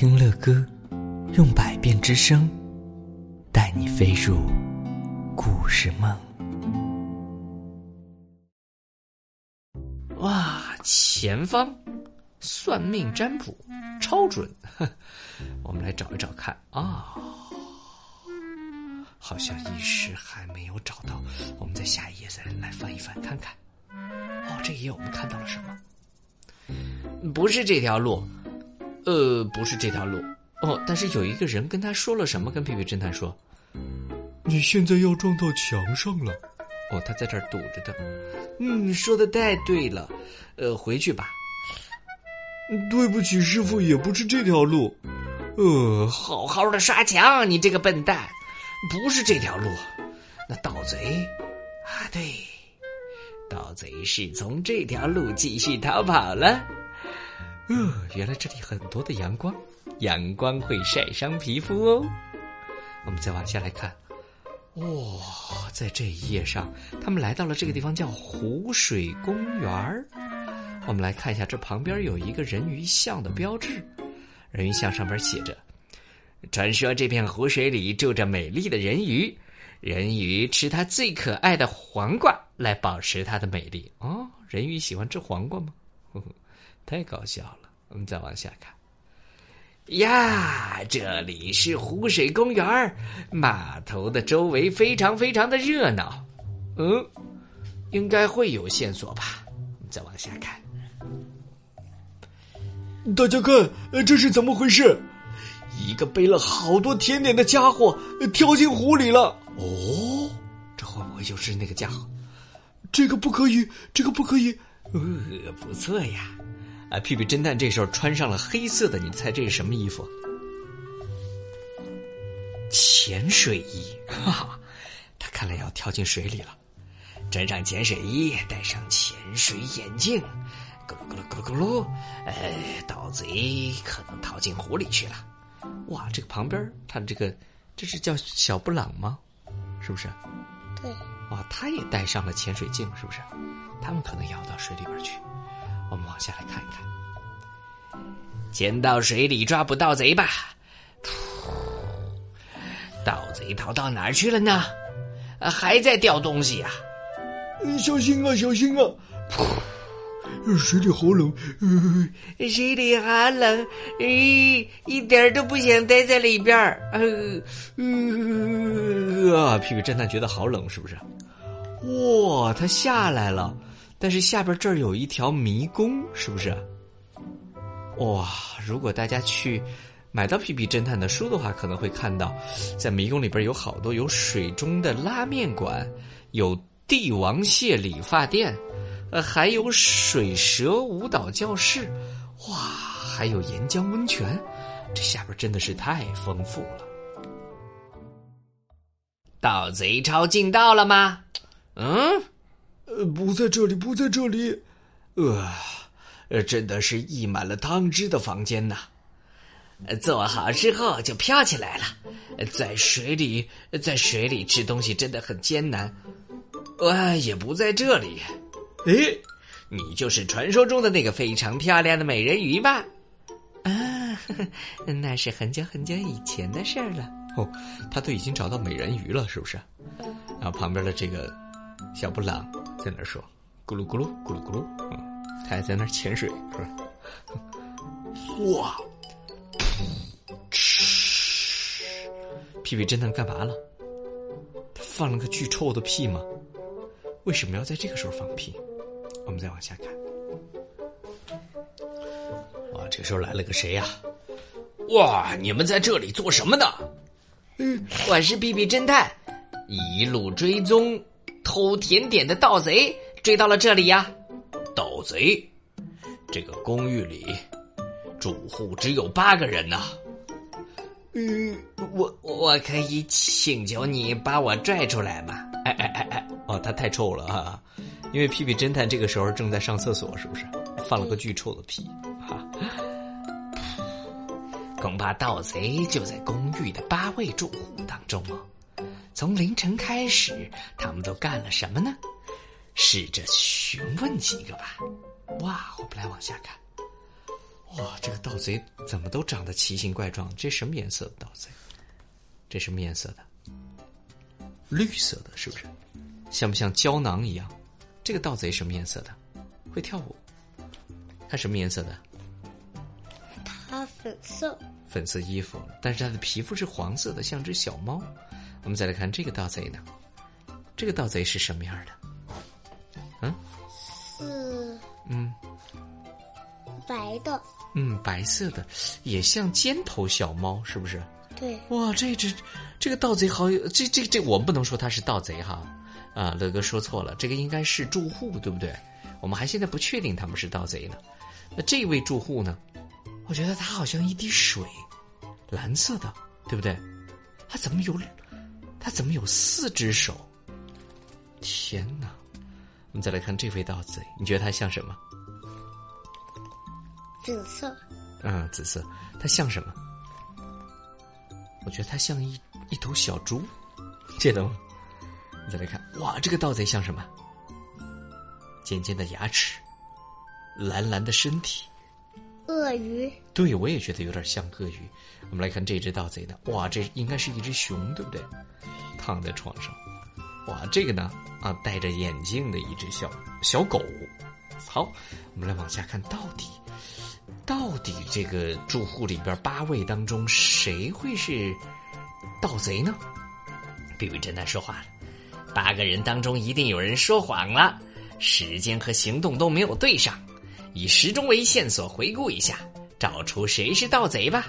听乐歌，用百变之声，带你飞入故事梦。哇，前方算命占卜超准，我们来找一找看啊。好像一时还没有找到，我们在下一页再来翻一翻看看。哦，这一页我们看到了什么？不是这条路，呃，不是这条路。哦，但是有一个人跟他说了什么？跟皮皮侦探说：“你现在要撞到墙上了。”哦，他在这儿堵着的。嗯，说的太对了。呃，回去吧。对不起，师傅，也不是这条路。呃，好好的刷墙，你这个笨蛋。不是这条路，那盗贼啊，对，盗贼是从这条路继续逃跑了。呃，原来这里很多的阳光，阳光会晒伤皮肤哦。我们再往下来看，哇，在这一页上，他们来到了这个地方，叫湖水公园儿。我们来看一下，这旁边有一个人鱼像的标志，人鱼像上边写着。传说这片湖水里住着美丽的人鱼，人鱼吃它最可爱的黄瓜来保持它的美丽。哦，人鱼喜欢吃黄瓜吗？呵呵，太搞笑了。我们再往下看。呀，这里是湖水公园码头的周围非常非常的热闹。嗯，应该会有线索吧。我们再往下看。大家看，这是怎么回事？一个背了好多甜点的家伙跳进湖里了。哦，这会不会就是那个家伙？这个不可以，这个不可以。呃，不错呀。啊，屁屁侦探这时候穿上了黑色的，你猜这是什么衣服？潜水衣。哈哈，他看来要跳进水里了。穿上潜水衣，戴上潜水眼镜，咕噜咕噜咕噜咕噜。呃，盗贼可能逃进湖里去了。哇，这个旁边他这个，这是叫小布朗吗？是不是？对。哇，他也戴上了潜水镜，是不是？他们可能要到水里边去。我们往下来看一看。潜到水里抓捕盗贼吧！盗贼逃到哪儿去了呢？还在掉东西呀！小心啊，小心啊！水里好冷，水里好冷，咦，一点都不想待在里边儿。啊，屁屁侦探觉得好冷，是不是？哇，他下来了，但是下边这儿有一条迷宫，是不是？哇，如果大家去买到皮皮侦探的书的话，可能会看到，在迷宫里边有好多有水中的拉面馆，有帝王蟹理发店。呃，还有水蛇舞蹈教室，哇，还有岩浆温泉，这下边真的是太丰富了。盗贼抄近道了吗？嗯，呃，不在这里，不在这里。呃，呃，真的是溢满了汤汁的房间呐。做好之后就飘起来了，在水里，在水里吃东西真的很艰难。哇，也不在这里。诶，你就是传说中的那个非常漂亮的美人鱼吧？啊，那是很久很久以前的事儿了。哦，他都已经找到美人鱼了，是不是？然后旁边的这个小布朗在那说：“咕噜咕噜，咕噜咕噜。”嗯，他还在那潜水，是吧？哇！嘘，屁屁侦探干嘛了？他放了个巨臭的屁吗？为什么要在这个时候放屁？我们再往下看。哇，这时候来了个谁呀？哇，你们在这里做什么呢？嗯，我是屁屁侦探，一路追踪偷甜点的盗贼，追到了这里呀。盗贼，这个公寓里住户只有八个人呢。嗯，我我可以请求你把我拽出来吗？哎哎哎哎，哦，他太臭了啊。因为屁屁侦探这个时候正在上厕所，是不是放了个巨臭的屁？哈，恐怕盗贼就在公寓的八位住户当中哦。从凌晨开始，他们都干了什么呢？试着询问几个吧。哇，我们来往下看。哇，这个盗贼怎么都长得奇形怪状？这什么颜色的盗贼？这什么颜色的？绿色的，是不是？像不像胶囊一样？这个盗贼什么颜色的？会跳舞。他什么颜色的？他粉色。粉色衣服，但是他的皮肤是黄色的，像只小猫。我们再来看这个盗贼呢？这个盗贼是什么样的？嗯？是。嗯。白的。嗯，白色的，也像尖头小猫，是不是？对。哇，这只这个盗贼好有这这这，我们不能说他是盗贼哈。啊，乐哥说错了，这个应该是住户，对不对？我们还现在不确定他们是盗贼呢。那这位住户呢？我觉得他好像一滴水，蓝色的，对不对？他怎么有？他怎么有四只手？天哪！我们再来看这位盗贼，你觉得他像什么？紫色。嗯，紫色。他像什么？我觉得他像一一头小猪，记得吗？你再来看，哇，这个盗贼像什么？尖尖的牙齿，蓝蓝的身体。鳄鱼，对我也觉得有点像鳄鱼。我们来看这只盗贼呢，哇，这应该是一只熊，对不对？躺在床上，哇，这个呢，啊，戴着眼镜的一只小小狗。好，我们来往下看，到底，到底这个住户里边八位当中谁会是盗贼呢？比位侦探说话了，八个人当中一定有人说谎了，时间和行动都没有对上。以时钟为线索，回顾一下，找出谁是盗贼吧。